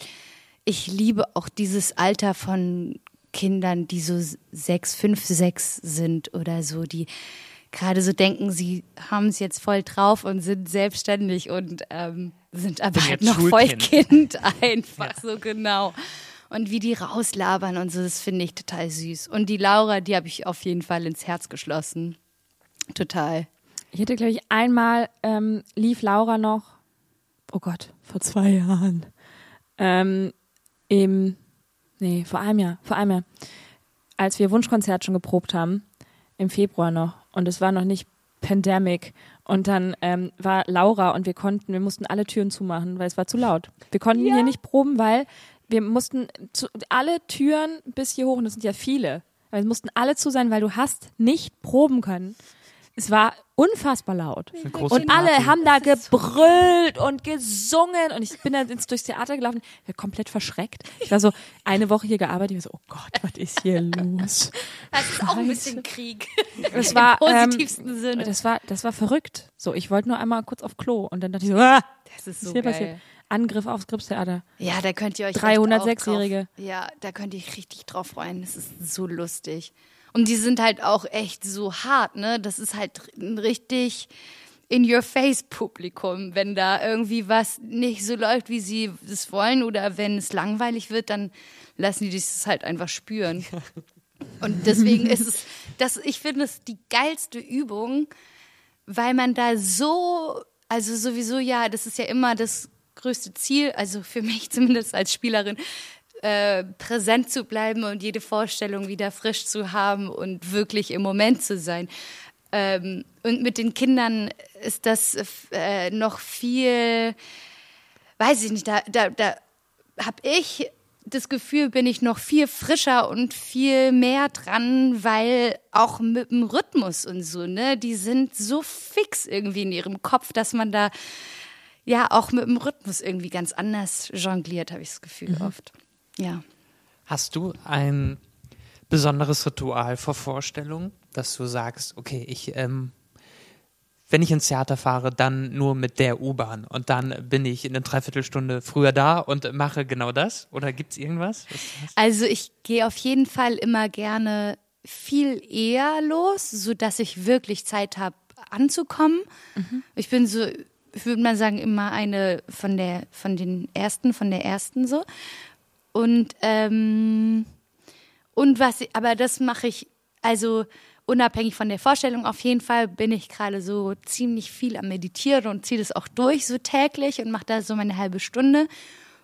ich liebe auch dieses Alter von Kindern, die so sechs, fünf, sechs sind oder so, die gerade so denken, sie haben es jetzt voll drauf und sind selbstständig und ähm, sind aber halt noch voll Schulkind. Kind einfach so genau. Und wie die rauslabern und so, das finde ich total süß. Und die Laura, die habe ich auf jeden Fall ins Herz geschlossen. Total. Ich hatte, glaube ich, einmal ähm, lief Laura noch, oh Gott, vor zwei Jahren, ähm, im, nee, vor einem Jahr, vor einem Jahr, als wir Wunschkonzert schon geprobt haben, im Februar noch, und es war noch nicht Pandemic. Und dann ähm, war Laura und wir konnten, wir mussten alle Türen zumachen, weil es war zu laut. Wir konnten hier nicht proben, weil wir mussten zu, alle Türen bis hier hoch, und das sind ja viele, weil es mussten alle zu sein, weil du hast nicht proben können. Es war unfassbar laut. Und alle Party. haben da gebrüllt und gesungen und ich bin dann ins, durchs Theater gelaufen, war komplett verschreckt. Ich war so eine Woche hier gearbeitet, ich war so, oh Gott, was ist hier los? Das ist auch ein bisschen Krieg. Das war, Im ähm, positivsten Sinne. das war, das war verrückt. So, ich wollte nur einmal kurz auf Klo und dann dachte ich so, ah, Das ist so ist geil. Angriff aufs Gripstheater. Ja, da könnt ihr euch 306-Jährige. echt auch drauf- Ja, da könnt ihr euch richtig drauf freuen. Das ist so lustig. Und die sind halt auch echt so hart, ne? Das ist halt ein richtig in your face Publikum, wenn da irgendwie was nicht so läuft, wie sie es wollen oder wenn es langweilig wird, dann lassen die das halt einfach spüren. Und deswegen ist es, das, ich finde es die geilste Übung, weil man da so, also sowieso ja, das ist ja immer das größte Ziel, also für mich zumindest als Spielerin, äh, präsent zu bleiben und jede Vorstellung wieder frisch zu haben und wirklich im Moment zu sein. Ähm, und mit den Kindern ist das äh, noch viel, weiß ich nicht, da, da, da habe ich das Gefühl, bin ich noch viel frischer und viel mehr dran, weil auch mit dem Rhythmus und so, ne, die sind so fix irgendwie in ihrem Kopf, dass man da ja auch mit dem Rhythmus irgendwie ganz anders jongliert, habe ich das Gefühl oft. Ja. Hast du ein besonderes Ritual vor Vorstellung, dass du sagst, okay, ich, ähm, wenn ich ins Theater fahre, dann nur mit der U-Bahn und dann bin ich in eine Dreiviertelstunde früher da und mache genau das? Oder gibt es irgendwas? Was, was? Also ich gehe auf jeden Fall immer gerne viel eher los, so dass ich wirklich Zeit habe anzukommen. Ich bin so, ich würde mal sagen, immer eine von der, von den ersten, von der ersten so. Und ähm, und was, aber das mache ich, also unabhängig von der Vorstellung, auf jeden Fall bin ich gerade so ziemlich viel am Meditieren und ziehe das auch durch so täglich und mache da so meine halbe Stunde.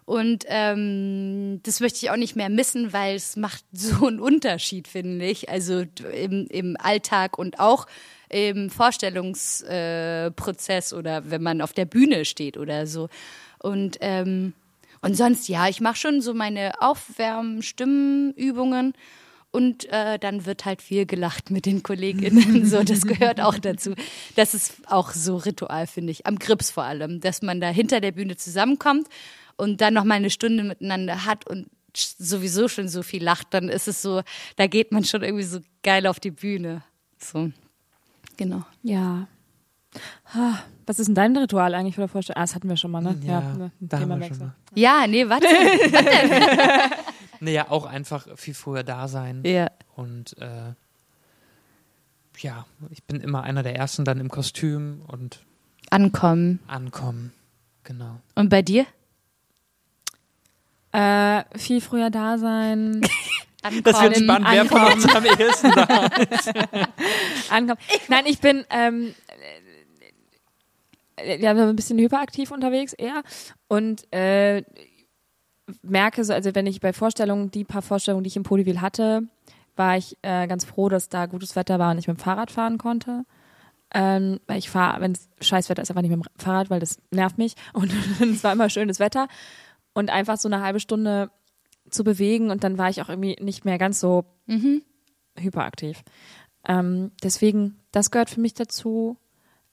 Und ähm, das möchte ich auch nicht mehr missen, weil es macht so einen Unterschied, finde ich. Also im, im Alltag und auch im Vorstellungsprozess äh, oder wenn man auf der Bühne steht oder so. Und ähm, Und sonst, ja, ich mache schon so meine Aufwärmen-Stimmenübungen und äh, dann wird halt viel gelacht mit den KollegInnen. So, das gehört auch dazu. Das ist auch so Ritual, finde ich. Am Grips vor allem, dass man da hinter der Bühne zusammenkommt und dann noch mal eine Stunde miteinander hat und sowieso schon so viel lacht, dann ist es so, da geht man schon irgendwie so geil auf die Bühne. So, genau. Ja. Was ist denn dein Ritual eigentlich für der Vorstellung? Ah, das hatten wir schon mal, ne? Ja, ne, da haben wir schon mal. Ja, nee, warte. Naja, auch einfach viel früher da sein. ja. Und äh, ja, ich bin immer einer der Ersten dann im Kostüm und Ankommen. ankommen. Genau. Und bei dir? Äh, viel früher da sein. Ankommen. Das wird spannend, wer von uns am ehesten da ankommen. Nein, ich bin ähm, äh, ja, so ein bisschen hyperaktiv unterwegs eher und äh, merke so, also wenn ich bei Vorstellungen, die paar Vorstellungen, die ich im Polyville hatte, war ich äh, ganz froh, dass da gutes Wetter war und ich mit dem Fahrrad fahren konnte. Ähm, weil ich fahre, wenn es scheiß Wetter ist, einfach nicht mit dem Fahrrad, weil das nervt mich. Und es war immer schönes Wetter. Und einfach so eine halbe Stunde zu bewegen und dann war ich auch irgendwie nicht mehr ganz so hyperaktiv. Ähm, deswegen, das gehört für mich dazu.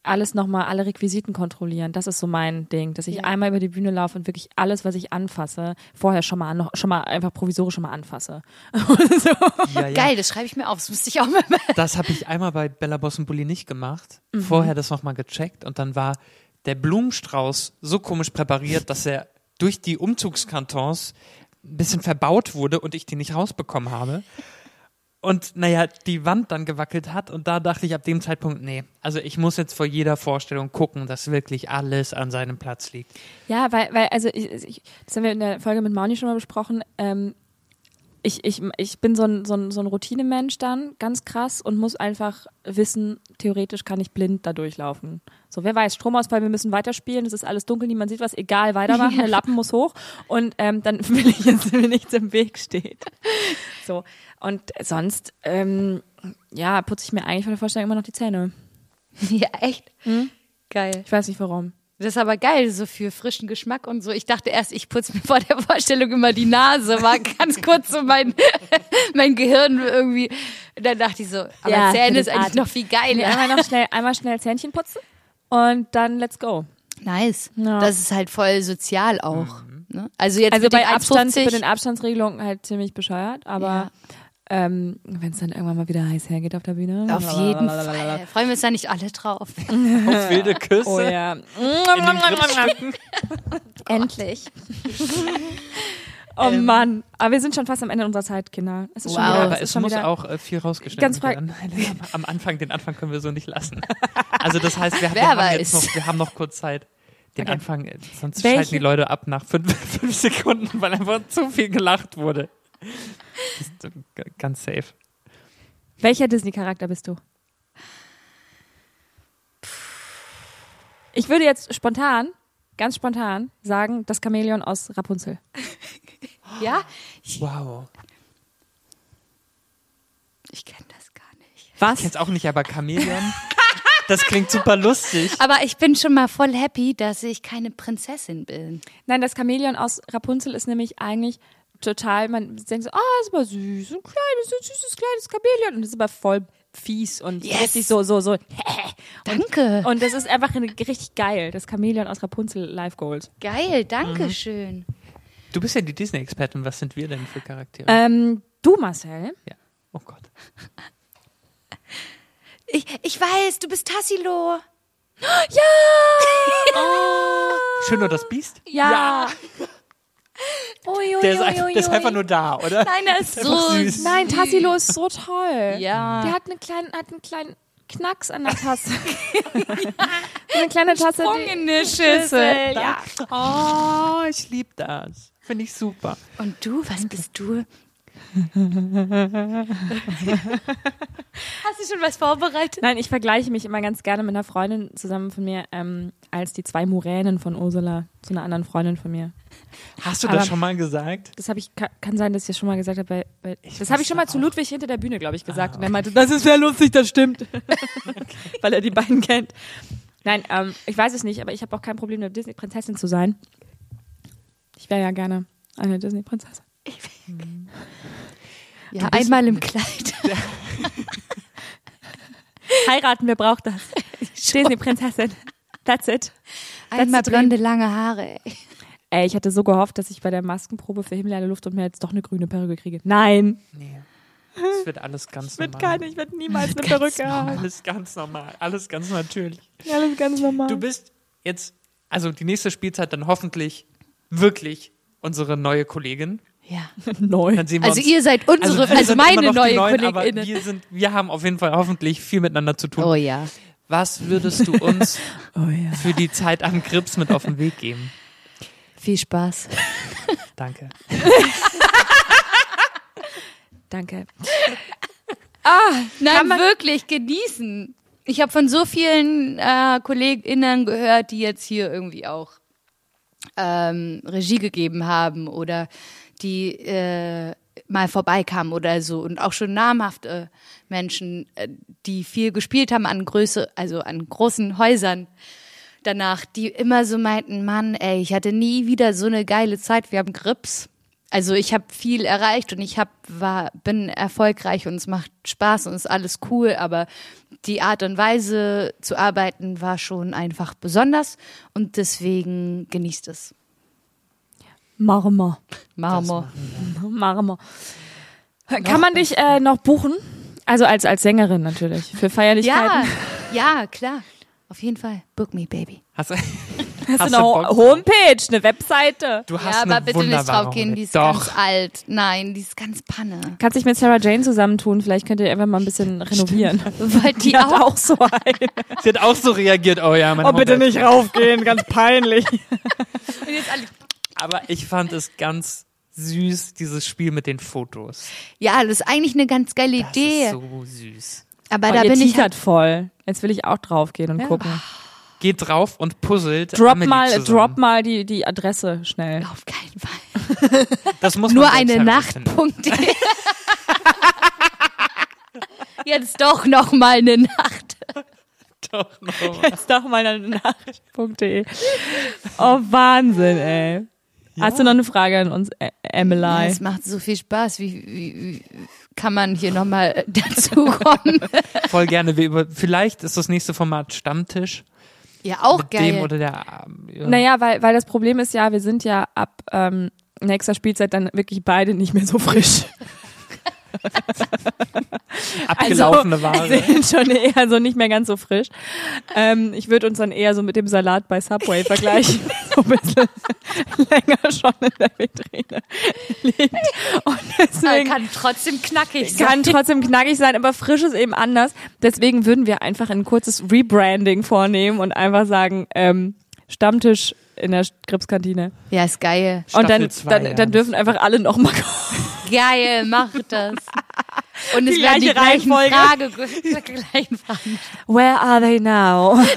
Alles nochmal, alle Requisiten kontrollieren. Das ist so mein Ding, dass ich Ja. einmal über die Bühne laufe und wirklich alles, was ich anfasse, vorher schon mal, noch, schon mal einfach provisorisch schon mal anfasse. so. Ja, ja. Geil, das schreibe ich mir auf. Das müsste ich auch mal machen. Das habe ich einmal bei Bella Boss und Bulli nicht gemacht. Mhm. Vorher das nochmal gecheckt und dann war der Blumenstrauß so komisch präpariert, dass er durch die Umzugskartons ein bisschen verbaut wurde und ich den nicht rausbekommen habe. Und naja, die Wand dann gewackelt hat und da dachte ich ab dem Zeitpunkt, nee, also ich muss jetzt vor jeder Vorstellung gucken, dass wirklich alles an seinem Platz liegt. Ja, weil, weil, also ich, ich, das haben wir in der Folge mit Mauni schon mal besprochen. Ähm, ich, ich, ich bin so ein, so, ein, so ein Routinemensch dann, ganz krass, und muss einfach wissen, theoretisch kann ich blind da durchlaufen. So, wer weiß, Stromausfall, wir müssen weiterspielen, es ist alles dunkel, niemand sieht was, egal, weitermachen, der Lappen muss hoch und ähm, dann will ich jetzt mir nichts im Weg steht. So, und sonst, ähm, ja, putze ich mir eigentlich von der Vorstellung immer noch die Zähne. Ja, echt? Geil. Ich weiß nicht warum. Das ist aber geil, so für frischen Geschmack und so. Ich dachte erst, ich putze mir vor der Vorstellung immer die Nase, war ganz kurz so mein, mein Gehirn irgendwie. Dann dachte ich so, aber Ja, Zähne ist eigentlich Atem. noch viel geiler. Einmal noch schnell, einmal schnell Zähnchen putzen und dann let's go. Nice. Ja. Das ist halt voll sozial auch. Ne? Also jetzt Also mit bei den Abstand, 1,50 bei den Abstandsregelungen halt ziemlich bescheuert, aber Ja. Ähm, wenn es dann irgendwann mal wieder heiß hergeht auf der Bühne. auf jeden Fall. Freuen wir uns da nicht alle drauf. Auf wilde Küsse. Oh ja. Endlich. Oh Mann. Aber wir sind schon fast am Ende unserer Zeit, Kinder. Es ist schon Wow. wieder, Aber es es ist schon muss wieder, auch äh, viel rausgeschnitten Ganz frei- werden. Am Anfang, den Anfang können wir so nicht lassen. Also das heißt, wir, wir haben jetzt noch, wir haben noch kurz Zeit. Den Okay. Anfang, äh, sonst Welche- schalten die Leute ab nach fünf, fünf Sekunden, weil einfach zu viel gelacht wurde. Das ist g- ganz safe. Welcher Disney-Charakter bist du? Ich würde jetzt spontan, ganz spontan sagen, das Chamäleon aus Rapunzel. Ja? Wow. Ich kenne das gar nicht. Was? Ich kenn's auch nicht, aber Chamäleon, das klingt super lustig. Aber ich bin schon mal voll happy, dass ich keine Prinzessin bin. Nein, das Chamäleon aus Rapunzel ist nämlich eigentlich total, man denkt so, ah, ist aber süß, ein kleines, süßes kleines Chamäleon. Und das ist aber voll fies und Yes. richtig so, so, so. Danke. Und das ist einfach eine- richtig geil, das Chamäleon aus Rapunzel Live Gold. Geil, danke schön. Du bist ja die Disney-Expertin. Was sind wir denn für Charaktere? Ähm, du, Marcel, ja. Oh Gott. Ich, ich weiß, du bist Tassilo. Schön nur das Biest? ja. Ui, ui, Der ist, einfach, der ist einfach nur da, oder? Nein, er ist einfach so süß. Nein, Tassilo ist so toll. Ja. Der hat, eine kleine, hat einen kleinen Knacks an der Tasse. eine kleine Tasse. die- in eine Schüssel. Ja. Oh, ich liebe das. Finde ich super. Und du, was bist du? Hast du schon was vorbereitet? Nein, ich vergleiche mich immer ganz gerne mit einer Freundin zusammen von mir ähm, als die zwei Muränen von Ursula zu einer anderen Freundin von mir. Hast du Aber- das schon mal gesagt? Das habe ich ka- kann sein, dass ich das schon mal gesagt habe. Bei, bei, das habe ich schon mal zu auch. Ludwig hinter der Bühne, glaube ich, gesagt. Und er meinte, das ist sehr lustig, das stimmt, weil er die beiden kennt. Nein, ähm, ich weiß es nicht, aber ich habe auch kein Problem, eine Disney-Prinzessin zu sein. Ich wäre ja gerne eine Disney-Prinzessin. Ja, einmal im Kleid. Heiraten, wer braucht das? Disney-Prinzessin. That's it. Einmal blonde, lange Haare. ey. Ey, ich hatte so gehofft, dass ich bei der Maskenprobe für Himmel, eine Luft und Meer jetzt doch eine grüne Perücke kriege. Nein. Nee. Es wird alles ganz Wird normal. keine, ich werde niemals eine Perücke haben. Alles ganz normal. Alles ganz natürlich. Alles ganz normal. Du bist jetzt, also die nächste Spielzeit dann hoffentlich wirklich unsere neue Kollegin. Ja. neu. Dann sehen wir Also uns, ihr seid unsere, also, sind meine neue Neuen, aber KollegInnen. wir sind, wir haben auf jeden Fall hoffentlich viel miteinander zu tun. Oh ja. Was würdest du uns Oh ja. für die Zeit am Grips mit auf den Weg geben? Viel Spaß. Danke. Danke. Nein, wirklich genießen. Ich habe von so vielen äh, KollegInnen gehört, die jetzt hier irgendwie auch ähm, Regie gegeben haben oder die äh, mal vorbeikamen oder so und auch schon namhafte Menschen, äh, die viel gespielt haben an Größe, also an großen Häusern danach, die immer so meinten, Mann, ey, ich hatte nie wieder so eine geile Zeit, wir haben Grips. Also ich habe viel erreicht und ich hab, war, bin erfolgreich und es macht Spaß und es ist alles cool, aber die Art und Weise zu arbeiten war schon einfach besonders und deswegen genießt es. Marmor. Marmor. Marmor. Kann man dich äh, noch buchen? Also als, als Sängerin natürlich. Für Ja, Feierlichkeiten. ja, klar. Auf jeden Fall. Book me, baby. Hast, Hast, hast du eine du Ho- Bock? Homepage, eine Webseite. Du hast ja, eine aber bitte nicht draufgehen, die ist Homepage. ganz alt. Nein, die ist ganz panne. Kannst dich mit Sarah Jane zusammentun. Vielleicht könnt ihr einfach mal ein bisschen renovieren. Wollt die Die hat auch? auch so ein. Sie hat auch so reagiert, oh ja, meine Oh, bitte nicht raufgehen, ganz peinlich. Und jetzt alle- Aber ich fand es ganz süß, dieses Spiel mit den Fotos. Ja, das ist eigentlich eine ganz geile Das Idee. ist so süß. aber Oh, da ihr bin ich teasert voll. Jetzt will ich auch draufgehen und Ja. gucken. Geht drauf und puzzelt. Drop Amelie mal, zusammen. drop mal die, die Adresse schnell. auf keinen Fall. Das muss Nur eine selbst Nacht. herausfinden. Punkt. Jetzt doch noch mal eine Nacht. Doch, noch. Jetzt doch mal eine Nachricht.de. Oh, Wahnsinn, ey. Hast du noch eine Frage an uns, Emily? Es macht so viel Spaß. Wie, wie, wie kann man hier noch mal dazu kommen? Voll gerne. Wir über, vielleicht ist das nächste Format Stammtisch. ja, auch mit geil. dem oder der. ähm, Ja. Naja, weil, weil das Problem ist ja, wir sind ja ab ähm, nächster Spielzeit dann wirklich beide nicht mehr so frisch. abgelaufene Ware. sind schon eher so nicht mehr ganz so frisch. Ähm, ich würde uns dann eher so mit dem Salat bei Subway vergleichen. so ein bisschen länger schon in der Vitrine liegt. Und deswegen kann trotzdem knackig sein. kann trotzdem knackig sein, aber frisch ist eben anders. Deswegen würden wir einfach ein kurzes Rebranding vornehmen und einfach sagen, ähm, Stammtisch in der Gripskantine. Ja, ist geil. Und dann, Staffel zwei, dann, ja. dann dürfen einfach alle nochmal kommen. Geil, mach das. Und es Die werden die gleiche gleichen. Frage, die gleichen Fragen. Where are they now?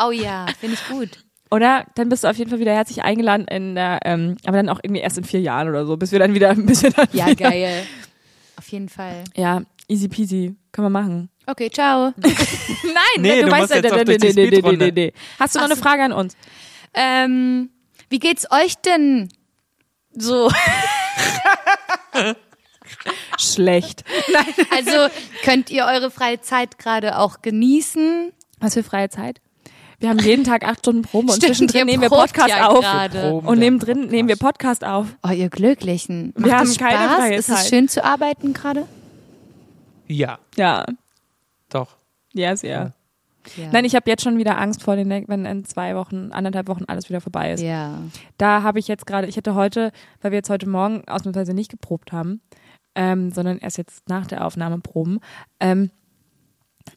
Oh ja, finde ich gut. Oder? Dann bist du auf jeden Fall wieder herzlich eingeladen in der, ähm, aber dann auch irgendwie erst in vier Jahren oder so, bis wir dann wieder ein bisschen dann Ja, wieder, geil. Auf jeden Fall. Ja, easy peasy. Können wir machen. Okay, ciao. Nein, Nee, du musst jetzt auch durch die Speedrunde. Hast du noch Ach eine. Frage an uns? ähm, wie geht's euch denn so? Schlecht. Also könnt ihr eure freie Zeit gerade auch genießen? Was für freie Zeit? Wir haben jeden Tag acht Stunden Probe und zwischendrin nehmen wir Podcast ja auf. Proben Und neben drin nehmen wir Podcast auf. Oh, ihr Glücklichen. Macht Wir haben es keine Spaß? freie Ist Zeit. es schön zu arbeiten gerade? Ja, Ja, doch. ja, sehr. Ja. Nein, ich habe jetzt schon wieder Angst vor den, wenn in zwei Wochen, anderthalb Wochen alles wieder vorbei ist. ja. Da habe ich jetzt gerade, ich hätte heute, weil wir jetzt heute Morgen ausnahmsweise nicht geprobt haben, ähm, sondern erst jetzt nach der Aufnahme proben, ähm,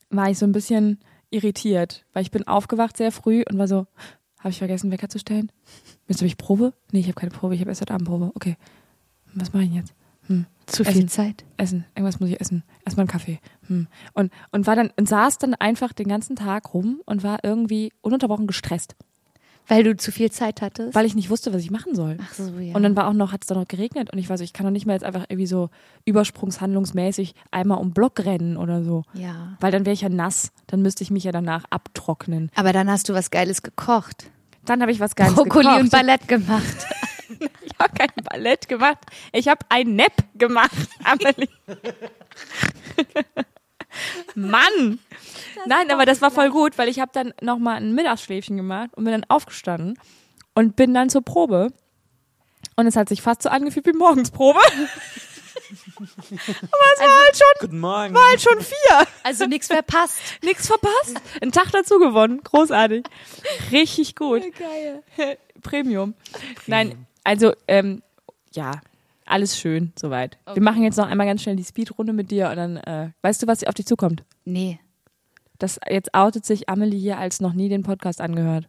war ich so ein bisschen irritiert, weil ich bin aufgewacht sehr früh und war so, habe ich vergessen, Wecker zu stellen? Jetzt habe ich Probe? Nee, ich habe keine Probe, ich habe erst heute Abend Probe. Okay, was mache ich jetzt? Hm. Zu Essen. viel Zeit. Essen, irgendwas muss ich essen. Erstmal einen Kaffee. Hm. Und, und war dann, und saß dann einfach den ganzen Tag rum und war irgendwie ununterbrochen gestresst, Weil du zu viel Zeit hattest? weil ich nicht wusste, was ich machen soll. Ach so, ja. Und dann war auch noch, hat es dann noch geregnet und ich war so, ich kann doch nicht mehr jetzt einfach irgendwie so übersprungshandlungsmäßig einmal um Block rennen oder so. ja. Weil dann wäre ich ja nass, dann müsste ich mich ja danach abtrocknen. Aber dann hast du was Geiles gekocht. Dann habe ich was Geiles Brokkoli gekocht. und Ballett gemacht. Ich habe kein Ballett gemacht. Ich habe ein Nap gemacht, Amelie. Mann! Nein, aber das war voll gut, weil ich habe dann nochmal ein Mittagsschläfchen gemacht und bin dann aufgestanden und bin dann zur Probe. Und es hat sich fast so angefühlt wie Morgensprobe. aber es war halt schon, Guten Morgen. war halt schon vier. Also nichts verpasst. Nix verpasst. Einen Tag dazu gewonnen. Großartig. Richtig gut. Geil. Premium. Nein, also, ähm, ja, alles schön, soweit. Wir machen jetzt noch einmal ganz schnell die Speedrunde mit dir und dann, äh, weißt du, was auf dich zukommt? Nee. Das, jetzt outet sich Amelie hier als noch nie den Podcast angehört.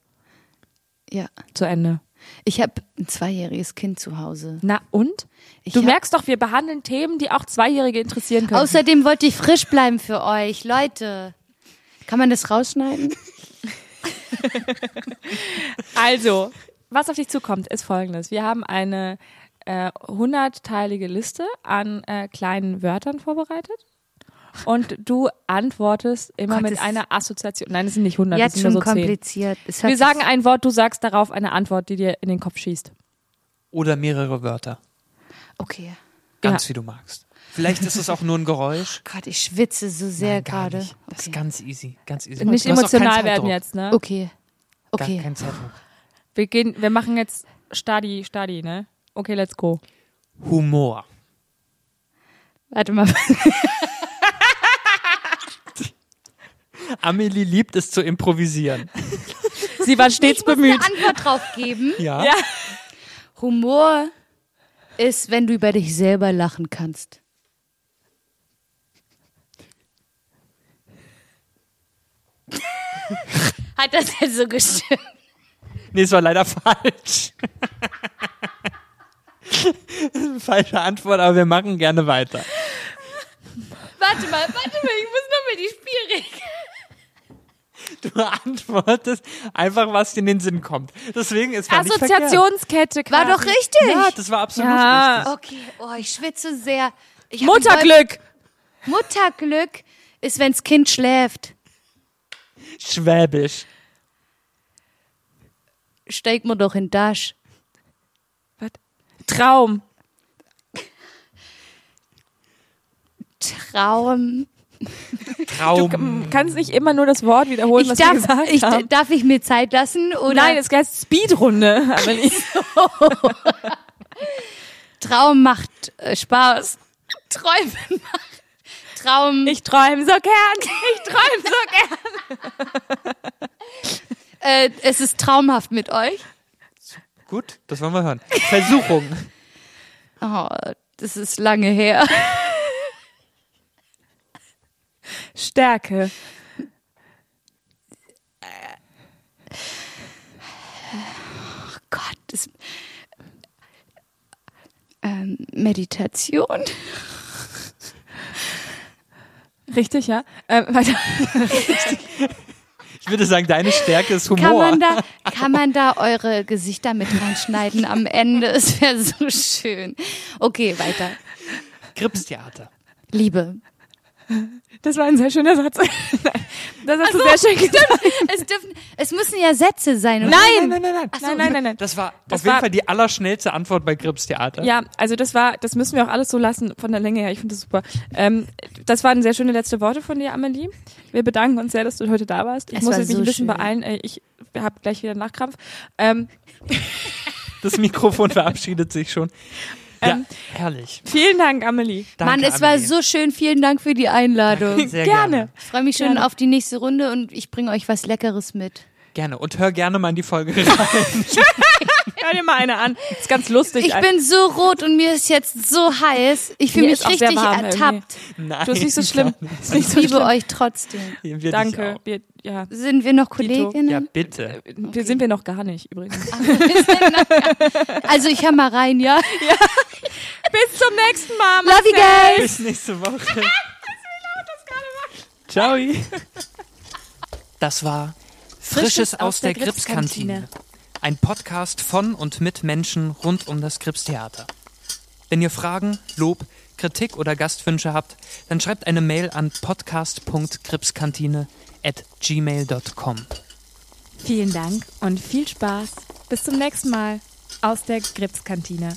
Ja. Zu Ende. Ich habe ein zweijähriges Kind zu Hause. Na und? Ich Du merkst doch, wir behandeln Themen, die auch Zweijährige interessieren können. Außerdem wollte ich frisch bleiben für euch. Leute. Kann man das rausschneiden? Also, was auf dich zukommt, ist folgendes. Wir haben eine äh, hundertteilige Liste an äh, kleinen Wörtern vorbereitet. Und du antwortest immer Gott, mit einer Assoziation. Nein, es sind nicht hundert, es Jetzt sind schon nur so zehn. kompliziert. Es Wir sagen ein Wort, du sagst darauf eine Antwort, die dir in den Kopf schießt. Oder mehrere Wörter. Okay. Ganz Ja. wie du magst. Vielleicht ist es auch nur ein Geräusch. Gott, ich schwitze so sehr Nein, gar gerade. nicht. Das ist Okay. ganz easy. Ganz easy. Nicht emotional werden jetzt, ne? Okay. Gar Okay. kein Zeitdruck. Wir gehen, wir machen jetzt Stadi, Stadi, ne? Okay, let's go. Humor. Warte mal. Amelie liebt es zu improvisieren. Sie war stets ich muss bemüht. eine Antwort drauf geben. Ja. Ja. Humor ist, wenn du über dich selber lachen kannst. Hat das jetzt so gestimmt? Nee, es war leider falsch. Falsche Antwort, aber wir machen gerne weiter. Warte mal, warte mal, ich muss nochmal die Spielregeln. Du antwortest einfach, was dir in den Sinn kommt. Deswegen ist war nicht verkehrt. Assoziationskette War quasi. doch richtig. Ja, das war absolut Ja. richtig. Okay, oh, ich schwitze sehr. Ich Mutterglück. Mutterglück ist, wenns Kind schläft. Schwäbisch. Steig mir doch in Dasch. Was? Traum. Traum. Traum. Kannst nicht immer nur das Wort wiederholen, Ich was wir darf, gesagt ich, haben. darf ich mir Zeit lassen? Oder Nein, es heißt Speedrunde. Aber nicht. Traum macht äh, Spaß. Träumen macht Traum. Ich träume so gern. Ich träume so gern. äh, es ist traumhaft mit euch. Gut, das wollen wir hören. Versuchung. Oh, das ist lange her. Stärke. Oh Gott, das, ähm, Meditation. Richtig, ja? Äh, weiter. Ich würde sagen, deine Stärke ist Humor. Kann man, da, kann man da eure Gesichter mit reinschneiden am Ende? Es wäre so schön. Okay, weiter. Kripstheater. Liebe. Das war ein sehr schöner Satz. Das hast du sehr schön gesagt. Es, dürfen, es müssen ja Sätze sein. oder? Nein, nein, nein, nein. Nein, nein, nein, nein. Das war Das auf jeden war- Fall die allerschnellste Antwort bei Kripstheater. Ja, also das war, das müssen wir auch alles so lassen von der Länge her. Ich finde das super. Ähm, das waren sehr schöne letzte Worte von dir, Amelie. Wir bedanken uns sehr, dass du heute da warst. Ich Es muss war mich so ein bisschen schön. beeilen. Äh, Ich habe gleich wieder Nachkrampf. Ähm, Das Mikrofon verabschiedet sich schon. Ja, Ähm, herrlich. vielen Dank, Amelie. Danke, Mann, es war Amelie. so schön. Vielen Dank für die Einladung. Sehr Gerne. gerne. Ich freue mich schon Gerne. auf die nächste Runde und ich bringe euch was Leckeres mit. Gerne. Und hör gerne mal in die Folge rein. Hör dir mal eine an. Ist ganz lustig. Ich bin so rot und mir ist jetzt so heiß. Ich fühle mich richtig warm ertappt. Nein. Du ist nicht so schlimm. Ist nicht Ich so liebe schlimm. euch trotzdem. Wir Danke. Wir, ja, Sind wir noch. Kolleginnen? Ja, bitte. wir sind wir noch gar nicht übrigens. Also ich hör mal rein, ja? Bis zum nächsten Mal. Love you guys. Bis nächste Woche. Ciao. Das war Frisches aus der Gripskantine. Ein Podcast von und mit Menschen rund um das Gripstheater. Wenn ihr Fragen, Lob, Kritik oder Gastwünsche habt, dann schreibt eine Mail an podcast.gripskantine at gmail.com. Vielen Dank und viel Spaß. Bis zum nächsten Mal aus der Gripskantine.